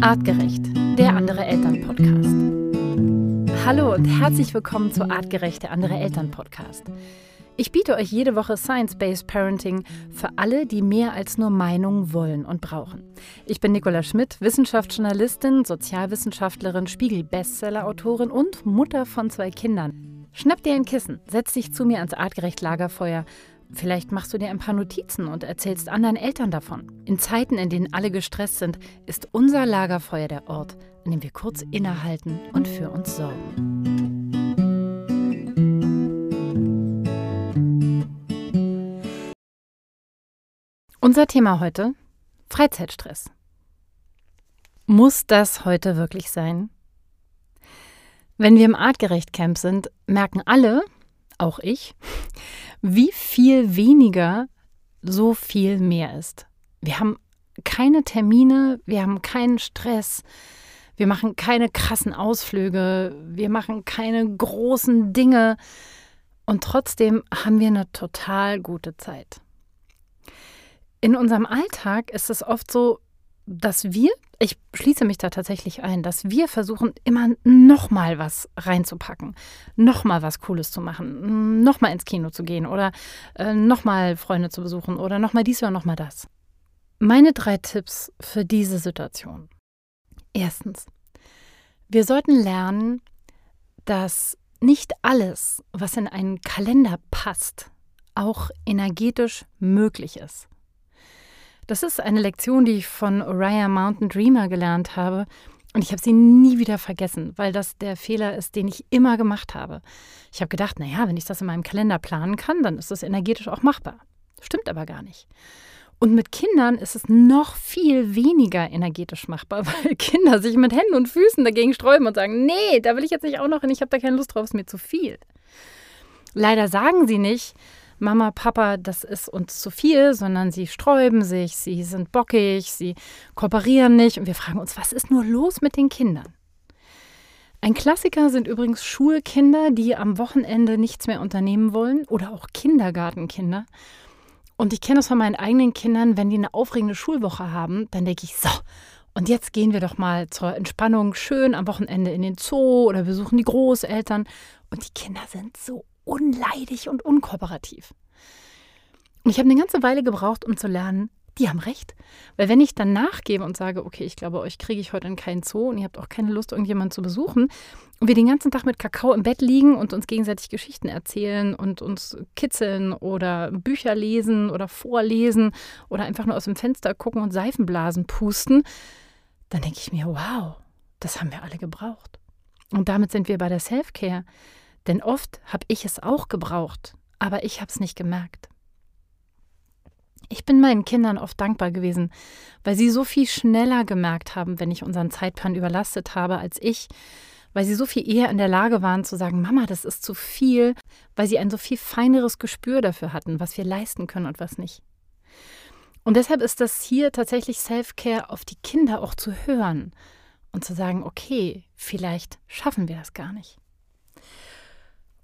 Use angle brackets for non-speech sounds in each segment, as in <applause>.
Artgerecht, der andere Eltern Podcast. Hallo und herzlich willkommen zu Artgerecht, der andere Eltern Podcast. Ich biete euch jede Woche Science-Based Parenting für alle, die mehr als nur Meinungen wollen und brauchen. Ich bin Nicola Schmidt, Wissenschaftsjournalistin, Sozialwissenschaftlerin, Spiegel-Bestseller-Autorin und Mutter von zwei Kindern. Schnapp dir ein Kissen, setz dich zu mir ans Artgerecht Lagerfeuer. Vielleicht machst du dir ein paar Notizen und erzählst anderen Eltern davon. In Zeiten, in denen alle gestresst sind, ist unser Lagerfeuer der Ort, an dem wir kurz innehalten und für uns sorgen. Unser Thema heute: Freizeitstress. Muss das heute wirklich sein? Wenn wir im Artgerecht Camp sind, merken alle, auch ich, wie viel weniger so viel mehr ist. Wir haben keine Termine, wir haben keinen Stress, wir machen keine krassen Ausflüge, wir machen keine großen Dinge und trotzdem haben wir eine total gute Zeit. In unserem Alltag ist es oft so, dass wir, ich schließe mich da tatsächlich ein, dass wir versuchen, immer nochmal was reinzupacken, nochmal was Cooles zu machen, nochmal ins Kino zu gehen oder äh, nochmal Freunde zu besuchen oder nochmal dies oder nochmal das. Meine drei Tipps für diese Situation. Erstens, wir sollten lernen, dass nicht alles, was in einen Kalender passt, auch energetisch möglich ist. Das ist eine Lektion, die ich von Oriah Mountain Dreamer gelernt habe. Und ich habe sie nie wieder vergessen, weil das der Fehler ist, den ich immer gemacht habe. Ich habe gedacht, naja, wenn ich das in meinem Kalender planen kann, dann ist das energetisch auch machbar. Stimmt aber gar nicht. Und mit Kindern ist es noch viel weniger energetisch machbar, <laughs> weil Kinder sich mit Händen und Füßen dagegen sträuben und sagen, nee, da will ich jetzt nicht auch noch hin, ich habe da keine Lust drauf, ist mir zu viel. Leider sagen sie nicht, Mama, Papa, das ist uns zu viel, sondern sie sträuben sich, sie sind bockig, sie kooperieren nicht und wir fragen uns, was ist nur los mit den Kindern? Ein Klassiker sind übrigens Schulkinder, die am Wochenende nichts mehr unternehmen wollen oder auch Kindergartenkinder. Und ich kenne das von meinen eigenen Kindern, wenn die eine aufregende Schulwoche haben, dann denke ich, so, und jetzt gehen wir doch mal zur Entspannung schön am Wochenende in den Zoo oder besuchen die Großeltern. Und die Kinder sind so unleidig und unkooperativ. Und ich habe eine ganze Weile gebraucht, um zu lernen, die haben recht. Weil wenn ich dann nachgebe und sage, okay, ich glaube, euch kriege ich heute in keinen Zoo und ihr habt auch keine Lust, irgendjemanden zu besuchen, und wir den ganzen Tag mit Kakao im Bett liegen und uns gegenseitig Geschichten erzählen und uns kitzeln oder Bücher lesen oder vorlesen oder einfach nur aus dem Fenster gucken und Seifenblasen pusten, dann denke ich mir, wow, das haben wir alle gebraucht. Und damit sind wir bei der Self-Care. Denn oft habe ich es auch gebraucht, aber ich habe es nicht gemerkt. Ich bin meinen Kindern oft dankbar gewesen, weil sie so viel schneller gemerkt haben, wenn ich unseren Zeitplan überlastet habe, als ich, weil sie so viel eher in der Lage waren zu sagen, Mama, das ist zu viel, weil sie ein so viel feineres Gespür dafür hatten, was wir leisten können und was nicht. Und deshalb ist das hier tatsächlich Self-Care auf die Kinder auch zu hören und zu sagen, okay, vielleicht schaffen wir das gar nicht.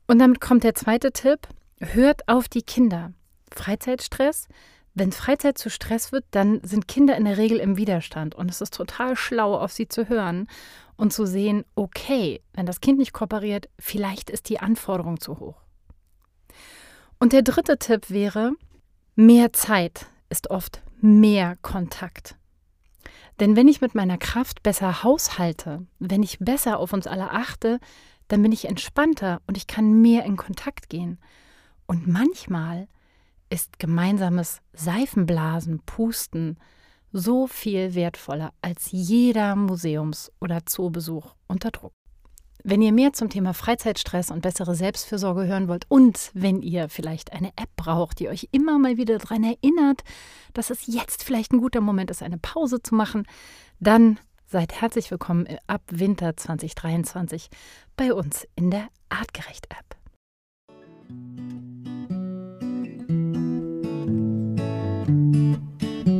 Und damit kommt der zweite Tipp. Hört auf die Kinder. Freizeitstress. Wenn Freizeit zu Stress wird, dann sind Kinder in der Regel im Widerstand. Und es ist total schlau, auf sie zu hören und zu sehen, okay, wenn das Kind nicht kooperiert, vielleicht ist die Anforderung zu hoch. Und der dritte Tipp wäre, mehr Zeit ist oft mehr Kontakt. Denn wenn ich mit meiner Kraft besser haushalte, wenn ich besser auf uns alle achte, dann bin ich entspannter und ich kann mehr in Kontakt gehen. Und manchmal ist gemeinsames Seifenblasen, Pusten so viel wertvoller als jeder Museums- oder Zoobesuch unter Druck. Wenn ihr mehr zum Thema Freizeitstress und bessere Selbstfürsorge hören wollt und wenn ihr vielleicht eine App braucht, die euch immer mal wieder daran erinnert, dass es jetzt vielleicht ein guter Moment ist, eine Pause zu machen, dann Seid herzlich willkommen ab Winter 2023 bei uns in der Artgerecht App.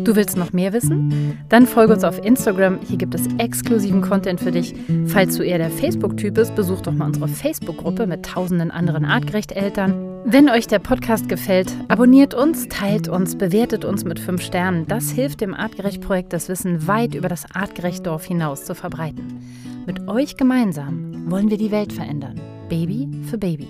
Du willst noch mehr wissen? Dann folge uns auf Instagram. Hier gibt es exklusiven Content für dich. Falls du eher der Facebook-Typ bist, besuch doch mal unsere Facebook-Gruppe mit tausenden anderen Artgerecht-Eltern. Wenn euch der Podcast gefällt, abonniert uns, teilt uns, bewertet uns mit fünf Sternen. Das hilft dem Artgerecht-Projekt, das Wissen weit über das Artgerecht-Dorf hinaus zu verbreiten. Mit euch gemeinsam wollen wir die Welt verändern. Baby für Baby.